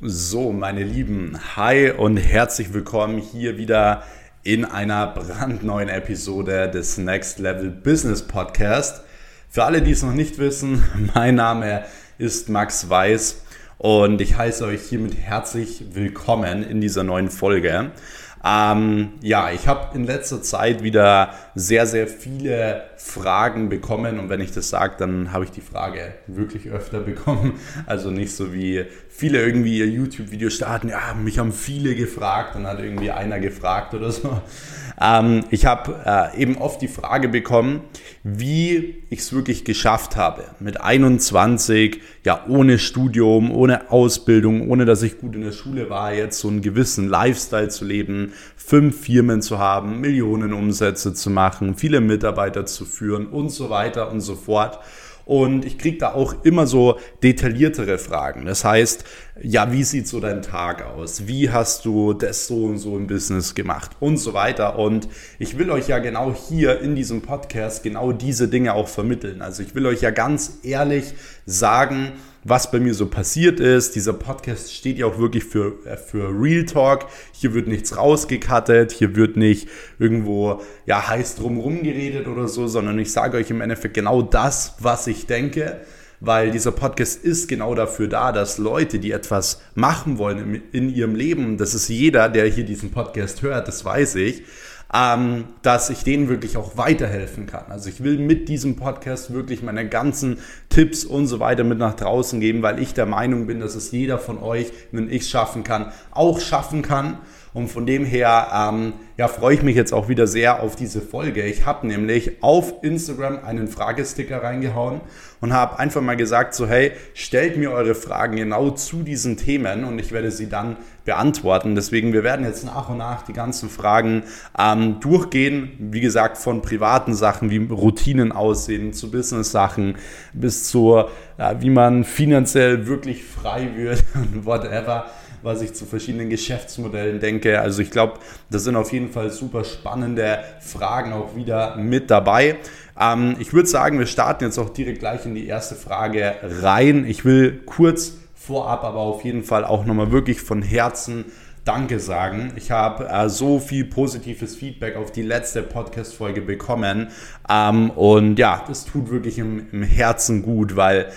So, meine Lieben, hi und herzlich willkommen hier wieder in einer brandneuen Episode des Next Level Business Podcast. Für alle, die es noch nicht wissen, mein Name ist Max Weiß und ich heiße euch hiermit herzlich willkommen in dieser neuen Folge. Ähm, ja, ich habe in letzter Zeit wieder sehr, sehr viele Fragen bekommen und wenn ich das sage, dann habe ich die Frage wirklich öfter bekommen. Also nicht so wie viele irgendwie ihr YouTube-Video starten, ja, mich haben viele gefragt, dann hat irgendwie einer gefragt oder so. Ähm, ich habe äh, eben oft die Frage bekommen, wie ich es wirklich geschafft habe, mit 21, ja, ohne Studium, ohne Ausbildung, ohne dass ich gut in der Schule war, jetzt so einen gewissen Lifestyle zu leben, fünf Firmen zu haben, Millionen Umsätze zu machen, viele Mitarbeiter zu führen und so weiter und so fort. Und ich kriege da auch immer so detailliertere Fragen. Das heißt, ja, wie sieht so dein Tag aus? Wie hast du das so und so im Business gemacht? Und so weiter. Und ich will euch ja genau hier in diesem Podcast genau diese Dinge auch vermitteln. Also ich will euch ja ganz ehrlich sagen, was bei mir so passiert ist. Dieser Podcast steht ja auch wirklich für, äh, für Real Talk. Hier wird nichts rausgekattet, hier wird nicht irgendwo ja, heiß drumherum geredet oder so, sondern ich sage euch im Endeffekt genau das, was ich denke weil dieser Podcast ist genau dafür da, dass Leute, die etwas machen wollen in ihrem Leben, das ist jeder, der hier diesen Podcast hört, das weiß ich, ähm, dass ich denen wirklich auch weiterhelfen kann. Also ich will mit diesem Podcast wirklich meine ganzen Tipps und so weiter mit nach draußen geben, weil ich der Meinung bin, dass es jeder von euch, wenn ich es schaffen kann, auch schaffen kann. Und von dem her ähm, ja, freue ich mich jetzt auch wieder sehr auf diese Folge. Ich habe nämlich auf Instagram einen Fragesticker reingehauen und habe einfach mal gesagt, so hey, stellt mir eure Fragen genau zu diesen Themen und ich werde sie dann beantworten. Deswegen, wir werden jetzt nach und nach die ganzen Fragen ähm, durchgehen. Wie gesagt, von privaten Sachen, wie Routinen aussehen, zu Business-Sachen, bis zu, äh, wie man finanziell wirklich frei wird und whatever was ich zu verschiedenen Geschäftsmodellen denke. Also ich glaube, das sind auf jeden Fall super spannende Fragen auch wieder mit dabei. Ähm, ich würde sagen, wir starten jetzt auch direkt gleich in die erste Frage rein. Ich will kurz vorab aber auf jeden Fall auch nochmal wirklich von Herzen Danke sagen. Ich habe äh, so viel positives Feedback auf die letzte Podcast-Folge bekommen. Ähm, und ja, das tut wirklich im, im Herzen gut, weil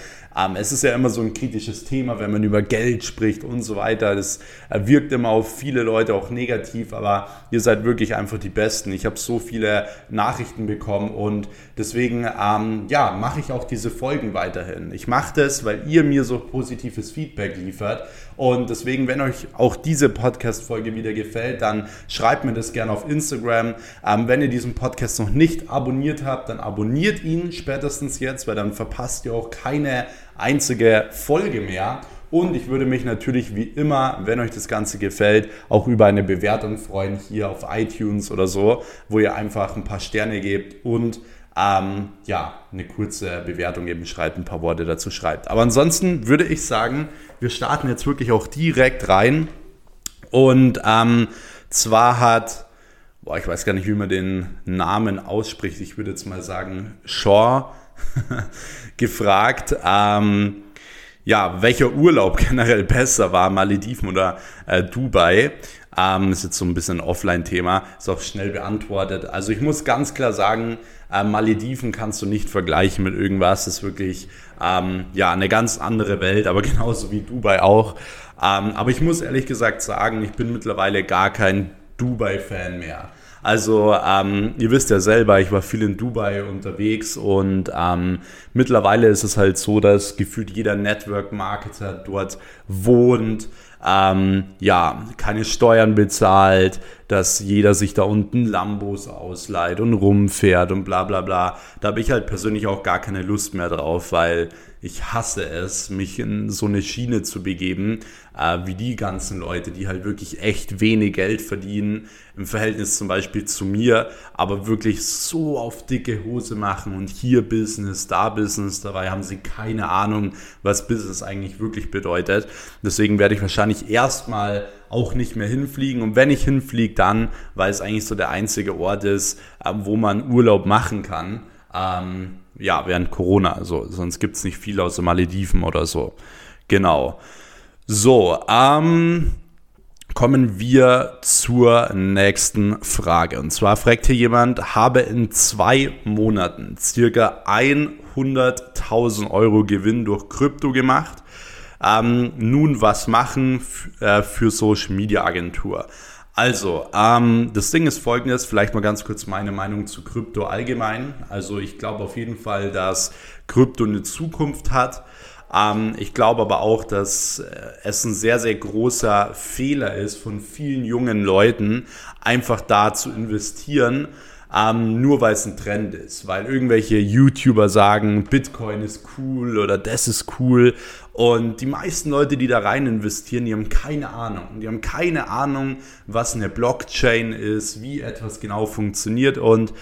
es ist ja immer so ein kritisches Thema, wenn man über Geld spricht und so weiter. Das wirkt immer auf viele Leute auch negativ, aber ihr seid wirklich einfach die Besten. Ich habe so viele Nachrichten bekommen und deswegen ähm, ja, mache ich auch diese Folgen weiterhin. Ich mache das, weil ihr mir so positives Feedback liefert und deswegen, wenn euch auch diese Podcast-Folge wieder gefällt, dann schreibt mir das gerne auf Instagram. Ähm, wenn ihr diesen Podcast noch nicht abonniert habt, dann abonniert ihn spätestens jetzt, weil dann verpasst ihr auch keine einzige Folge mehr. Und ich würde mich natürlich wie immer, wenn euch das Ganze gefällt, auch über eine Bewertung freuen hier auf iTunes oder so, wo ihr einfach ein paar Sterne gebt und ähm, ja, eine kurze Bewertung eben schreibt, ein paar Worte dazu schreibt. Aber ansonsten würde ich sagen, wir starten jetzt wirklich auch direkt rein. Und ähm, zwar hat, boah, ich weiß gar nicht, wie man den Namen ausspricht, ich würde jetzt mal sagen, Shaw gefragt, ähm, ja, welcher Urlaub generell besser war, Malediven oder äh, Dubai. Ähm, ist jetzt so ein bisschen ein Offline-Thema, ist auch schnell beantwortet. Also ich muss ganz klar sagen, äh, Malediven kannst du nicht vergleichen mit irgendwas. Das ist wirklich ähm, ja eine ganz andere Welt, aber genauso wie Dubai auch. Ähm, aber ich muss ehrlich gesagt sagen, ich bin mittlerweile gar kein Dubai-Fan mehr. Also ähm, ihr wisst ja selber, ich war viel in Dubai unterwegs und ähm, mittlerweile ist es halt so, dass gefühlt jeder Network-Marketer dort wohnt, ähm, ja, keine Steuern bezahlt, dass jeder sich da unten Lambos ausleiht und rumfährt und bla bla bla. Da habe ich halt persönlich auch gar keine Lust mehr drauf, weil ich hasse es, mich in so eine Schiene zu begeben, äh, wie die ganzen Leute, die halt wirklich echt wenig Geld verdienen, im Verhältnis zum Beispiel zu mir, aber wirklich so auf dicke Hose machen und hier Business, da Business, dabei haben sie keine Ahnung, was Business eigentlich wirklich bedeutet. Deswegen werde ich wahrscheinlich erstmal auch nicht mehr hinfliegen und wenn ich hinfliege, dann, weil es eigentlich so der einzige Ort ist, äh, wo man Urlaub machen kann. Ähm, ja, während Corona. Also, sonst gibt es nicht viel außer Malediven oder so. Genau. So, ähm, kommen wir zur nächsten Frage. Und zwar fragt hier jemand, habe in zwei Monaten circa 100.000 Euro Gewinn durch Krypto gemacht. Ähm, nun was machen äh, für Social Media Agentur? Also, ähm, das Ding ist folgendes, vielleicht mal ganz kurz meine Meinung zu Krypto allgemein. Also ich glaube auf jeden Fall, dass Krypto eine Zukunft hat. Ähm, ich glaube aber auch, dass äh, es ein sehr, sehr großer Fehler ist von vielen jungen Leuten, einfach da zu investieren, ähm, nur weil es ein Trend ist. Weil irgendwelche YouTuber sagen, Bitcoin ist cool oder das ist cool. Und die meisten Leute, die da rein investieren, die haben keine Ahnung. Die haben keine Ahnung, was eine Blockchain ist, wie etwas genau funktioniert. Und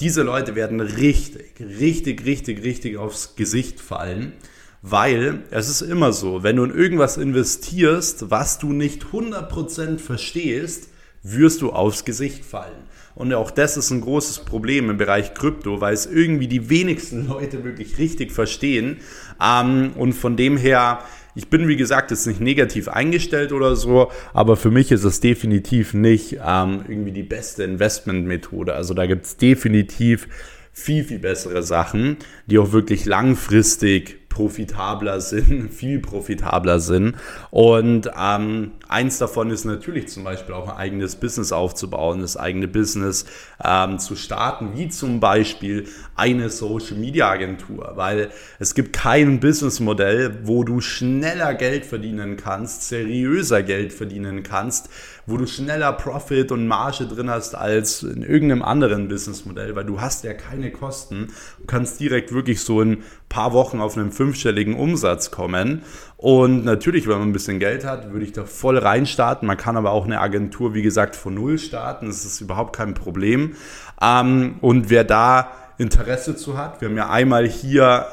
diese Leute werden richtig, richtig, richtig, richtig aufs Gesicht fallen. Weil es ist immer so, wenn du in irgendwas investierst, was du nicht 100% verstehst, wirst du aufs Gesicht fallen. Und auch das ist ein großes Problem im Bereich Krypto, weil es irgendwie die wenigsten Leute wirklich richtig verstehen. Ähm, und von dem her, ich bin wie gesagt jetzt nicht negativ eingestellt oder so, aber für mich ist es definitiv nicht ähm, irgendwie die beste Investmentmethode. Also da gibt es definitiv viel, viel bessere Sachen, die auch wirklich langfristig profitabler sind, viel profitabler sind. Und ähm, eins davon ist natürlich zum Beispiel auch ein eigenes Business aufzubauen, das eigene Business ähm, zu starten, wie zum Beispiel eine Social Media Agentur, weil es gibt kein Businessmodell, wo du schneller Geld verdienen kannst, seriöser Geld verdienen kannst, wo du schneller Profit und Marge drin hast als in irgendeinem anderen Businessmodell, weil du hast ja keine Kosten, du kannst direkt wirklich so in paar Wochen auf einen fünfstelligen Umsatz kommen. Und natürlich, wenn man ein bisschen Geld hat, würde ich da voll reinstarten. Man kann aber auch eine Agentur, wie gesagt, von Null starten. Das ist überhaupt kein Problem. Ähm, und wer da Interesse zu hat, wir haben ja einmal hier...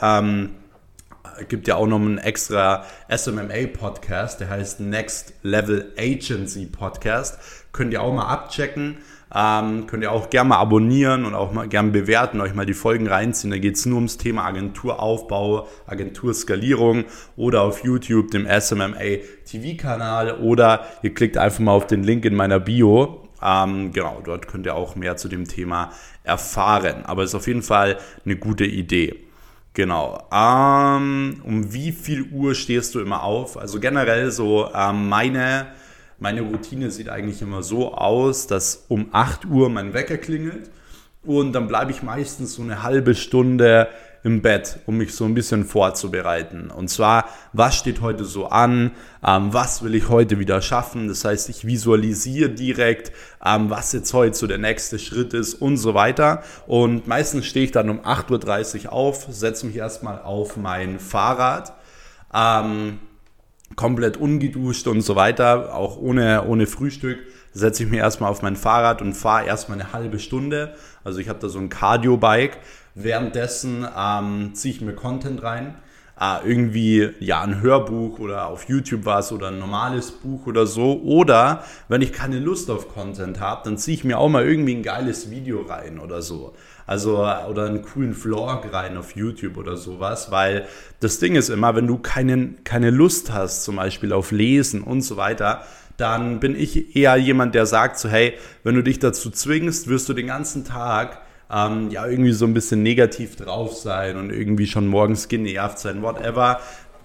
Gibt ja auch noch einen extra SMMA-Podcast, der heißt Next Level Agency Podcast. Könnt ihr auch mal abchecken. Ähm, könnt ihr auch gerne mal abonnieren und auch mal gerne bewerten, euch mal die Folgen reinziehen. Da geht es nur ums Thema Agenturaufbau, Agenturskalierung oder auf YouTube, dem SMMA TV-Kanal oder ihr klickt einfach mal auf den Link in meiner Bio. Ähm, genau, dort könnt ihr auch mehr zu dem Thema erfahren. Aber es ist auf jeden Fall eine gute Idee. Genau. Ähm, um wie viel Uhr stehst du immer auf? Also generell so ähm, meine meine Routine sieht eigentlich immer so aus, dass um 8 Uhr mein Wecker klingelt und dann bleibe ich meistens so eine halbe Stunde im Bett, um mich so ein bisschen vorzubereiten. Und zwar, was steht heute so an? Ähm, was will ich heute wieder schaffen? Das heißt, ich visualisiere direkt, ähm, was jetzt heute so der nächste Schritt ist und so weiter. Und meistens stehe ich dann um 8.30 Uhr auf, setze mich erstmal auf mein Fahrrad. Ähm, komplett ungeduscht und so weiter, auch ohne, ohne Frühstück, setze ich mir erstmal auf mein Fahrrad und fahre erstmal eine halbe Stunde. Also ich habe da so ein Cardio-Bike. Währenddessen ähm, ziehe ich mir Content rein. Äh, irgendwie ja ein Hörbuch oder auf YouTube war es oder ein normales Buch oder so. Oder wenn ich keine Lust auf Content habe, dann ziehe ich mir auch mal irgendwie ein geiles Video rein oder so. Also, oder einen coolen Vlog rein auf YouTube oder sowas, weil das Ding ist immer, wenn du keinen, keine Lust hast, zum Beispiel auf Lesen und so weiter, dann bin ich eher jemand, der sagt so, hey, wenn du dich dazu zwingst, wirst du den ganzen Tag ähm, ja irgendwie so ein bisschen negativ drauf sein und irgendwie schon morgens genervt sein, whatever.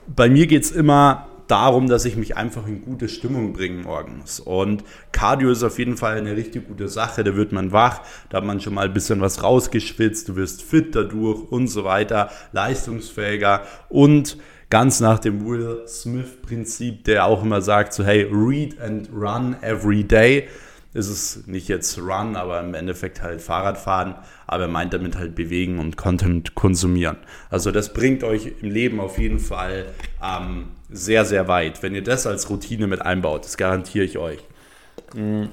Bei mir geht es immer darum, dass ich mich einfach in gute Stimmung bringe morgens. Und Cardio ist auf jeden Fall eine richtig gute Sache. Da wird man wach, da hat man schon mal ein bisschen was rausgeschwitzt, du wirst fit dadurch und so weiter, leistungsfähiger und ganz nach dem Will Smith-Prinzip, der auch immer sagt, so hey, read and run every day ist es nicht jetzt Run, aber im Endeffekt halt Fahrradfahren, aber er meint damit halt bewegen und Content konsumieren. Also das bringt euch im Leben auf jeden Fall ähm, sehr, sehr weit, wenn ihr das als Routine mit einbaut. Das garantiere ich euch. Mhm.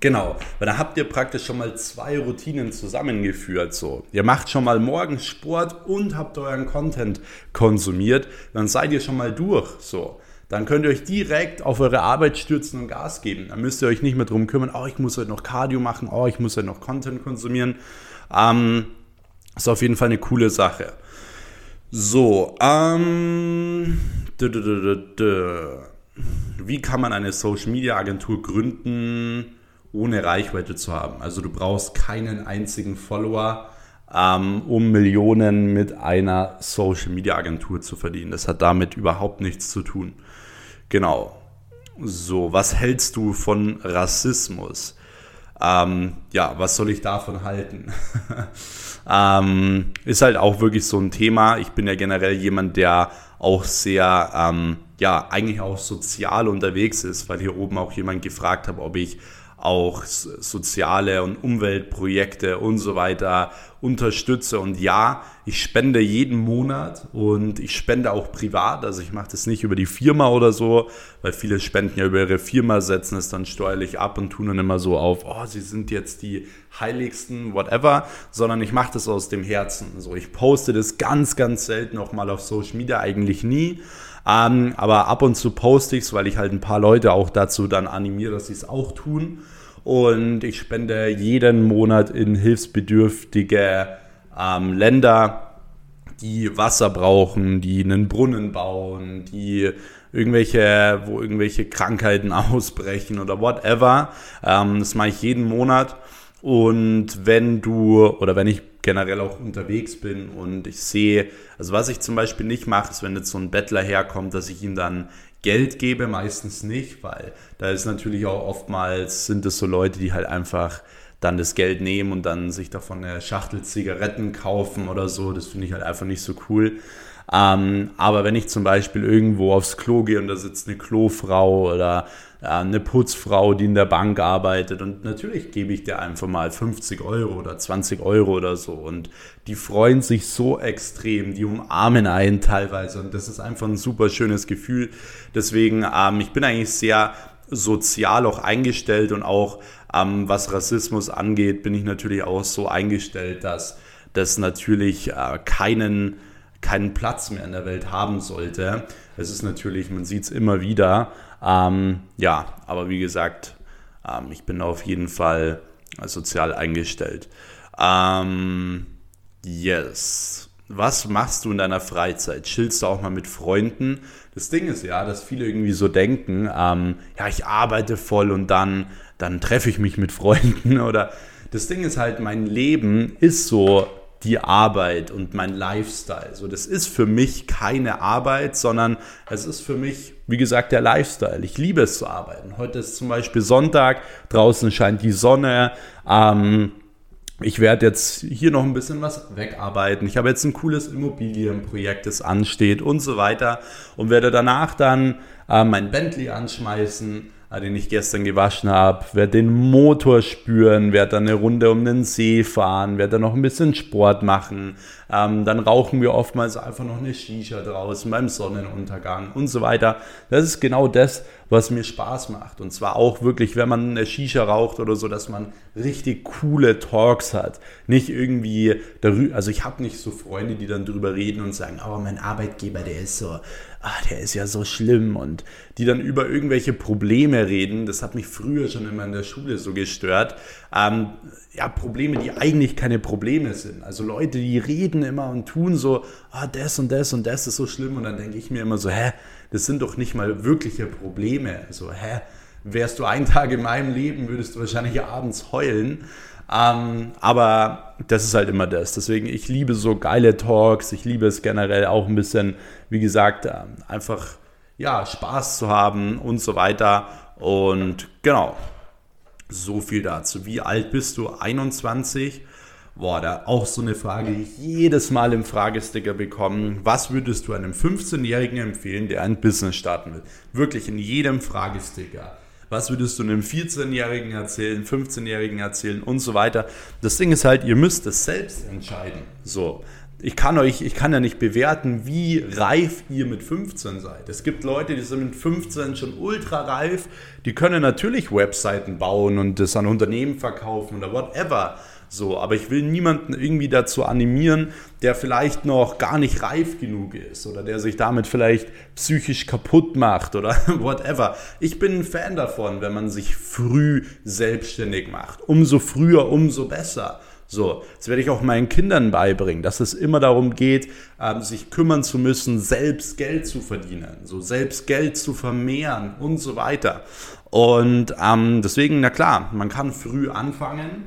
Genau, weil da habt ihr praktisch schon mal zwei Routinen zusammengeführt. So, ihr macht schon mal morgens Sport und habt euren Content konsumiert, dann seid ihr schon mal durch. So, dann könnt ihr euch direkt auf eure Arbeit stürzen und Gas geben. Dann müsst ihr euch nicht mehr darum kümmern, oh, ich muss heute noch Cardio machen, oh, ich muss heute noch Content konsumieren. Ähm, ist auf jeden Fall eine coole Sache. So, ähm, wie kann man eine Social Media Agentur gründen, ohne Reichweite zu haben? Also du brauchst keinen einzigen Follower, ähm, um Millionen mit einer Social Media Agentur zu verdienen. Das hat damit überhaupt nichts zu tun. Genau. So, was hältst du von Rassismus? Ähm, ja, was soll ich davon halten? ähm, ist halt auch wirklich so ein Thema. Ich bin ja generell jemand, der auch sehr, ähm, ja, eigentlich auch sozial unterwegs ist, weil hier oben auch jemand gefragt hat, ob ich auch soziale und Umweltprojekte und so weiter unterstütze. Und ja, ich spende jeden Monat und ich spende auch privat. Also ich mache das nicht über die Firma oder so, weil viele spenden ja über ihre Firma, setzen es dann steuerlich ab und tun dann immer so auf, oh, sie sind jetzt die heiligsten, whatever, sondern ich mache das aus dem Herzen. So, ich poste das ganz, ganz selten auch mal auf Social Media, eigentlich nie. Ähm, aber ab und zu poste ich es, weil ich halt ein paar Leute auch dazu dann animiere, dass sie es auch tun. Und ich spende jeden Monat in hilfsbedürftige ähm, Länder, die Wasser brauchen, die einen Brunnen bauen, die irgendwelche, wo irgendwelche Krankheiten ausbrechen oder whatever. Ähm, das mache ich jeden Monat. Und wenn du oder wenn ich generell auch unterwegs bin und ich sehe, also was ich zum Beispiel nicht mache, ist, wenn jetzt so ein Bettler herkommt, dass ich ihm dann Geld gebe, meistens nicht, weil da ist natürlich auch oftmals, sind es so Leute, die halt einfach dann das Geld nehmen und dann sich davon eine Schachtel Zigaretten kaufen oder so. Das finde ich halt einfach nicht so cool. Ähm, aber wenn ich zum Beispiel irgendwo aufs Klo gehe und da sitzt eine Klofrau oder eine Putzfrau, die in der Bank arbeitet und natürlich gebe ich dir einfach mal 50 Euro oder 20 Euro oder so und die freuen sich so extrem, die umarmen einen teilweise und das ist einfach ein super schönes Gefühl. Deswegen, ähm, ich bin eigentlich sehr sozial auch eingestellt und auch ähm, was Rassismus angeht, bin ich natürlich auch so eingestellt, dass das natürlich äh, keinen keinen Platz mehr in der Welt haben sollte. Es ist natürlich, man sieht es immer wieder. Ähm, ja, aber wie gesagt, ähm, ich bin auf jeden Fall sozial eingestellt. Ähm, yes. Was machst du in deiner Freizeit? Chillst du auch mal mit Freunden? Das Ding ist ja, dass viele irgendwie so denken, ähm, ja, ich arbeite voll und dann, dann treffe ich mich mit Freunden oder das Ding ist halt, mein Leben ist so die Arbeit und mein Lifestyle. So, das ist für mich keine Arbeit, sondern es ist für mich, wie gesagt, der Lifestyle. Ich liebe es zu arbeiten. Heute ist zum Beispiel Sonntag, draußen scheint die Sonne. Ähm, ich werde jetzt hier noch ein bisschen was wegarbeiten. Ich habe jetzt ein cooles Immobilienprojekt, das ansteht und so weiter und werde danach dann äh, mein Bentley anschmeißen den ich gestern gewaschen habe, werde den Motor spüren, werde dann eine Runde um den See fahren, werde dann noch ein bisschen Sport machen. Ähm, dann rauchen wir oftmals einfach noch eine Shisha draußen beim Sonnenuntergang und so weiter. Das ist genau das, was mir Spaß macht. Und zwar auch wirklich, wenn man eine Shisha raucht oder so, dass man richtig coole Talks hat. Nicht irgendwie darüber, also ich habe nicht so Freunde, die dann drüber reden und sagen, oh, mein Arbeitgeber, der ist so, ah, der ist ja so schlimm und die dann über irgendwelche Probleme reden. Das hat mich früher schon immer in der Schule so gestört. Ähm, ja, Probleme, die eigentlich keine Probleme sind. Also Leute, die reden immer und tun so, ah, das und das und das ist so schlimm. Und dann denke ich mir immer so, hä, das sind doch nicht mal wirkliche Probleme. Also, hä, wärst du einen Tag in meinem Leben, würdest du wahrscheinlich abends heulen. Ähm, aber das ist halt immer das. Deswegen, ich liebe so geile Talks. Ich liebe es generell auch ein bisschen, wie gesagt, ähm, einfach ja, Spaß zu haben und so weiter. Und genau, so viel dazu. Wie alt bist du? 21? Boah, da auch so eine Frage, die ich jedes Mal im Fragesticker bekomme. Was würdest du einem 15-Jährigen empfehlen, der ein Business starten will? Wirklich in jedem Fragesticker. Was würdest du einem 14-Jährigen erzählen, 15-Jährigen erzählen und so weiter? Das Ding ist halt, ihr müsst es selbst entscheiden. So. Ich kann euch, ich kann ja nicht bewerten, wie reif ihr mit 15 seid. Es gibt Leute, die sind mit 15 schon ultra reif, die können natürlich Webseiten bauen und das an Unternehmen verkaufen oder whatever. So, aber ich will niemanden irgendwie dazu animieren, der vielleicht noch gar nicht reif genug ist oder der sich damit vielleicht psychisch kaputt macht oder whatever. Ich bin ein Fan davon, wenn man sich früh selbstständig macht. Umso früher, umso besser. So, das werde ich auch meinen Kindern beibringen, dass es immer darum geht, ähm, sich kümmern zu müssen, selbst Geld zu verdienen, so selbst Geld zu vermehren und so weiter. Und ähm, deswegen, na klar, man kann früh anfangen,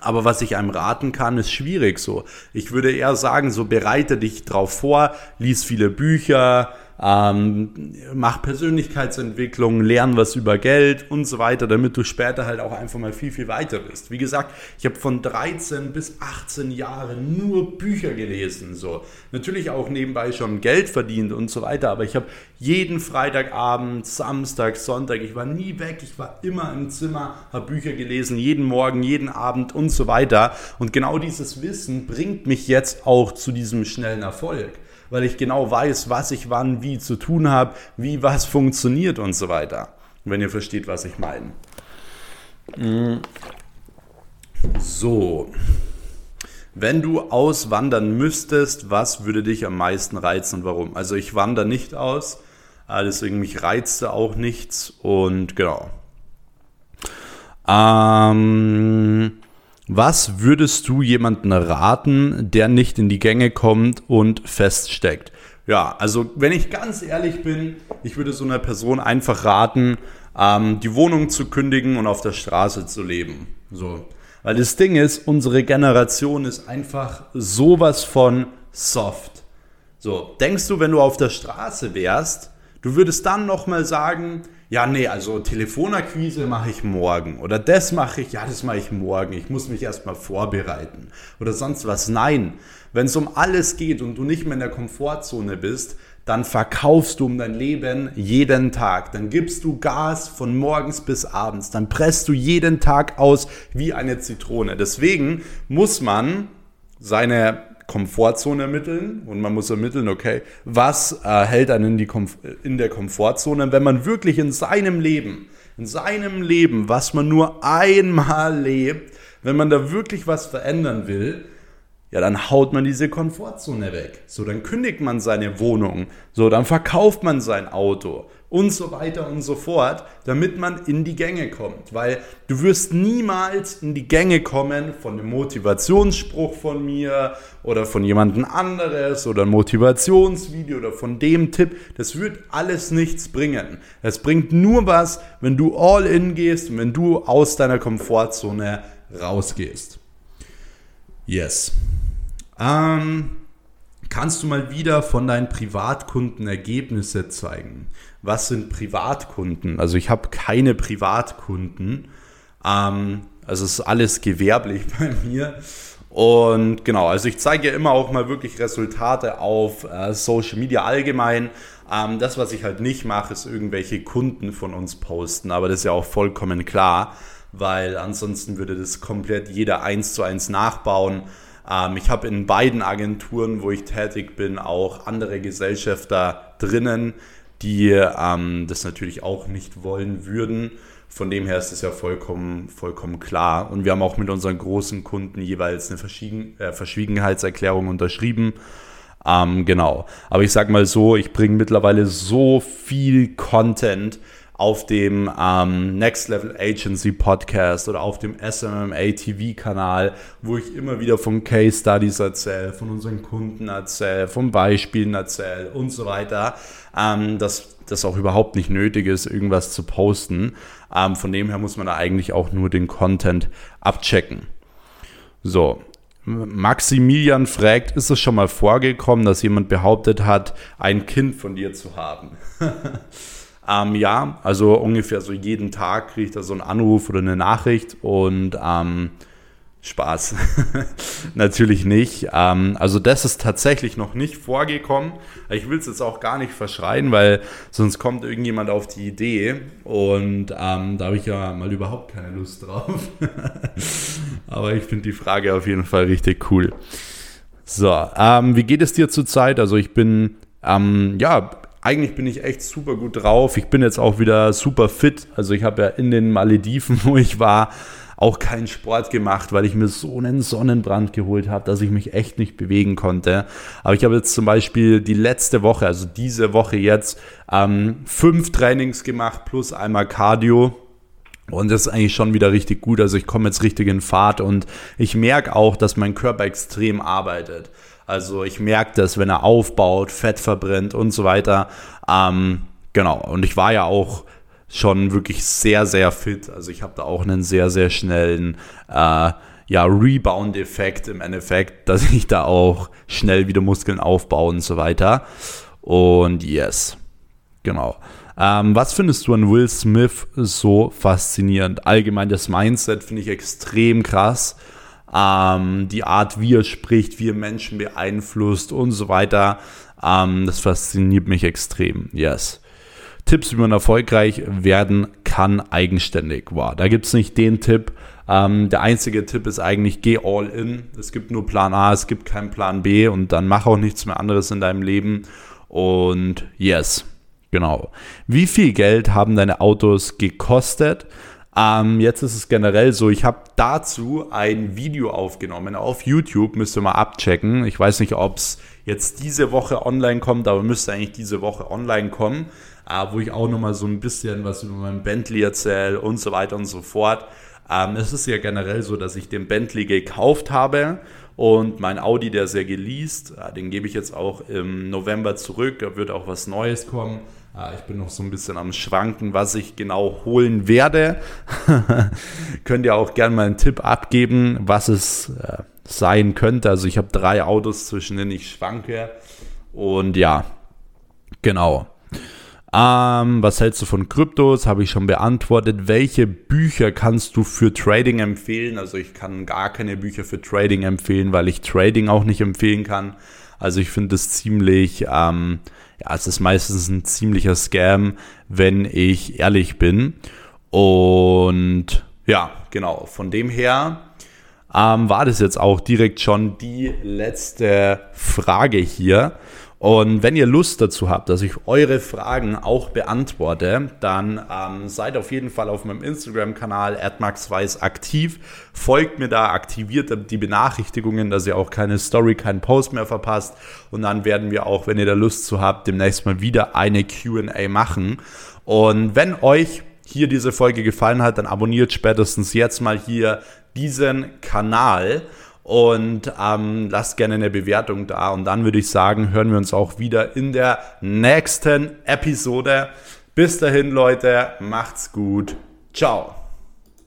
aber was ich einem raten kann, ist schwierig so. Ich würde eher sagen, so bereite dich drauf vor, lies viele Bücher, ähm, mach Persönlichkeitsentwicklung, lern was über Geld und so weiter, damit du später halt auch einfach mal viel, viel weiter bist. Wie gesagt, ich habe von 13 bis 18 Jahren nur Bücher gelesen. So. Natürlich auch nebenbei schon Geld verdient und so weiter, aber ich habe jeden Freitagabend, Samstag, Sonntag, ich war nie weg, ich war immer im Zimmer, habe Bücher gelesen, jeden Morgen, jeden Abend und so weiter. Und genau dieses Wissen bringt mich jetzt auch zu diesem schnellen Erfolg weil ich genau weiß, was ich wann wie zu tun habe, wie was funktioniert und so weiter. Wenn ihr versteht, was ich meine. So. Wenn du auswandern müsstest, was würde dich am meisten reizen und warum? Also ich wandere nicht aus, äh, deswegen mich reizte auch nichts und genau. Ähm, was würdest du jemanden raten, der nicht in die Gänge kommt und feststeckt? Ja, also wenn ich ganz ehrlich bin, ich würde so einer Person einfach raten, ähm, die Wohnung zu kündigen und auf der Straße zu leben. So. Weil das Ding ist, unsere Generation ist einfach sowas von soft. So, denkst du, wenn du auf der Straße wärst, du würdest dann nochmal sagen, ja, nee, also Telefonakquise mache ich morgen oder das mache ich, ja, das mache ich morgen, ich muss mich erstmal vorbereiten oder sonst was. Nein, wenn es um alles geht und du nicht mehr in der Komfortzone bist, dann verkaufst du um dein Leben jeden Tag. Dann gibst du Gas von morgens bis abends. Dann presst du jeden Tag aus wie eine Zitrone. Deswegen muss man seine Komfortzone ermitteln und man muss ermitteln, okay, was äh, hält einen in, die in der Komfortzone, wenn man wirklich in seinem Leben, in seinem Leben, was man nur einmal lebt, wenn man da wirklich was verändern will, ja, dann haut man diese Komfortzone weg. So, dann kündigt man seine Wohnung. So, dann verkauft man sein Auto und so weiter und so fort, damit man in die Gänge kommt. Weil du wirst niemals in die Gänge kommen von einem Motivationsspruch von mir oder von jemandem anderes oder ein Motivationsvideo oder von dem Tipp. Das wird alles nichts bringen. Es bringt nur was, wenn du all in gehst und wenn du aus deiner Komfortzone rausgehst. Yes. Ähm, kannst du mal wieder von deinen Privatkunden Ergebnisse zeigen? was sind Privatkunden? Also ich habe keine Privatkunden. Ähm, also es ist alles gewerblich bei mir. Und genau, also ich zeige ja immer auch mal wirklich Resultate auf äh, Social Media allgemein. Ähm, das, was ich halt nicht mache, ist irgendwelche Kunden von uns posten. Aber das ist ja auch vollkommen klar, weil ansonsten würde das komplett jeder eins zu eins nachbauen. Ähm, ich habe in beiden Agenturen, wo ich tätig bin, auch andere Gesellschafter drinnen, die ähm, das natürlich auch nicht wollen würden. Von dem her ist es ja vollkommen, vollkommen klar. Und wir haben auch mit unseren großen Kunden jeweils eine Verschwiegen, äh, Verschwiegenheitserklärung unterschrieben. Ähm, genau. Aber ich sag mal so, ich bringe mittlerweile so viel Content auf dem ähm, Next Level Agency Podcast oder auf dem SMMA TV Kanal, wo ich immer wieder von Case Studies erzähle, von unseren Kunden erzähle, von Beispielen erzähle und so weiter, ähm, dass das auch überhaupt nicht nötig ist, irgendwas zu posten. Ähm, von dem her muss man da eigentlich auch nur den Content abchecken. So, Maximilian fragt, ist es schon mal vorgekommen, dass jemand behauptet hat, ein Kind von dir zu haben? Ähm, ja, also ungefähr so jeden Tag kriege ich da so einen Anruf oder eine Nachricht und ähm, Spaß. Natürlich nicht. Ähm, also das ist tatsächlich noch nicht vorgekommen. Ich will es jetzt auch gar nicht verschreien, weil sonst kommt irgendjemand auf die Idee und ähm, da habe ich ja mal überhaupt keine Lust drauf. Aber ich finde die Frage auf jeden Fall richtig cool. So, ähm, wie geht es dir zurzeit? Also ich bin ähm, ja eigentlich bin ich echt super gut drauf. Ich bin jetzt auch wieder super fit. Also ich habe ja in den Malediven, wo ich war, auch keinen Sport gemacht, weil ich mir so einen Sonnenbrand geholt habe, dass ich mich echt nicht bewegen konnte. Aber ich habe jetzt zum Beispiel die letzte Woche, also diese Woche jetzt, ähm, fünf Trainings gemacht plus einmal Cardio. Und das ist eigentlich schon wieder richtig gut. Also ich komme jetzt richtig in Fahrt und ich merke auch, dass mein Körper extrem arbeitet. Also ich merke das, wenn er aufbaut, Fett verbrennt und so weiter. Ähm, genau. Und ich war ja auch schon wirklich sehr, sehr fit. Also ich habe da auch einen sehr, sehr schnellen äh, ja, Rebound-Effekt im Endeffekt, dass ich da auch schnell wieder Muskeln aufbaue und so weiter. Und yes, genau. Ähm, was findest du an Will Smith so faszinierend? Allgemein das Mindset finde ich extrem krass. Ähm, die Art, wie er spricht, wie er Menschen beeinflusst und so weiter. Ähm, das fasziniert mich extrem. Yes. Tipps, wie man erfolgreich werden kann, eigenständig. Wow, da gibt es nicht den Tipp. Ähm, der einzige Tipp ist eigentlich, geh all in. Es gibt nur Plan A, es gibt keinen Plan B und dann mach auch nichts mehr anderes in deinem Leben. Und yes, genau. Wie viel Geld haben deine Autos gekostet? Ähm, jetzt ist es generell so, ich habe dazu ein Video aufgenommen auf YouTube, müsst ihr mal abchecken. Ich weiß nicht, ob es jetzt diese Woche online kommt, aber müsste eigentlich diese Woche online kommen äh, wo ich auch nochmal so ein bisschen was über mein Bentley erzähle und so weiter und so fort. Ähm, es ist ja generell so, dass ich den Bentley gekauft habe und mein Audi, der ja geleast, äh, den gebe ich jetzt auch im November zurück, da wird auch was Neues kommen. Äh, ich bin noch so ein bisschen am Schwanken, was ich genau holen werde. Könnt ihr auch gerne mal einen Tipp abgeben, was es äh, sein könnte. Also ich habe drei Autos, zwischen denen ich schwanke. Und ja, genau. Ähm, was hältst du von Kryptos? Habe ich schon beantwortet. Welche Bücher kannst du für Trading empfehlen? Also ich kann gar keine Bücher für Trading empfehlen, weil ich Trading auch nicht empfehlen kann. Also ich finde es ziemlich, ähm, ja, es ist meistens ein ziemlicher Scam, wenn ich ehrlich bin. Und ja, genau, von dem her ähm, war das jetzt auch direkt schon die letzte Frage hier. Und wenn ihr Lust dazu habt, dass ich eure Fragen auch beantworte, dann ähm, seid auf jeden Fall auf meinem Instagram-Kanal @maxweiss aktiv. Folgt mir da, aktiviert die Benachrichtigungen, dass ihr auch keine Story, keinen Post mehr verpasst. Und dann werden wir auch, wenn ihr da Lust zu habt, demnächst mal wieder eine Q&A machen. Und wenn euch hier diese Folge gefallen hat, dann abonniert spätestens jetzt mal hier diesen Kanal und ähm, lasst gerne eine Bewertung da. Und dann würde ich sagen, hören wir uns auch wieder in der nächsten Episode. Bis dahin, Leute, macht's gut. Ciao.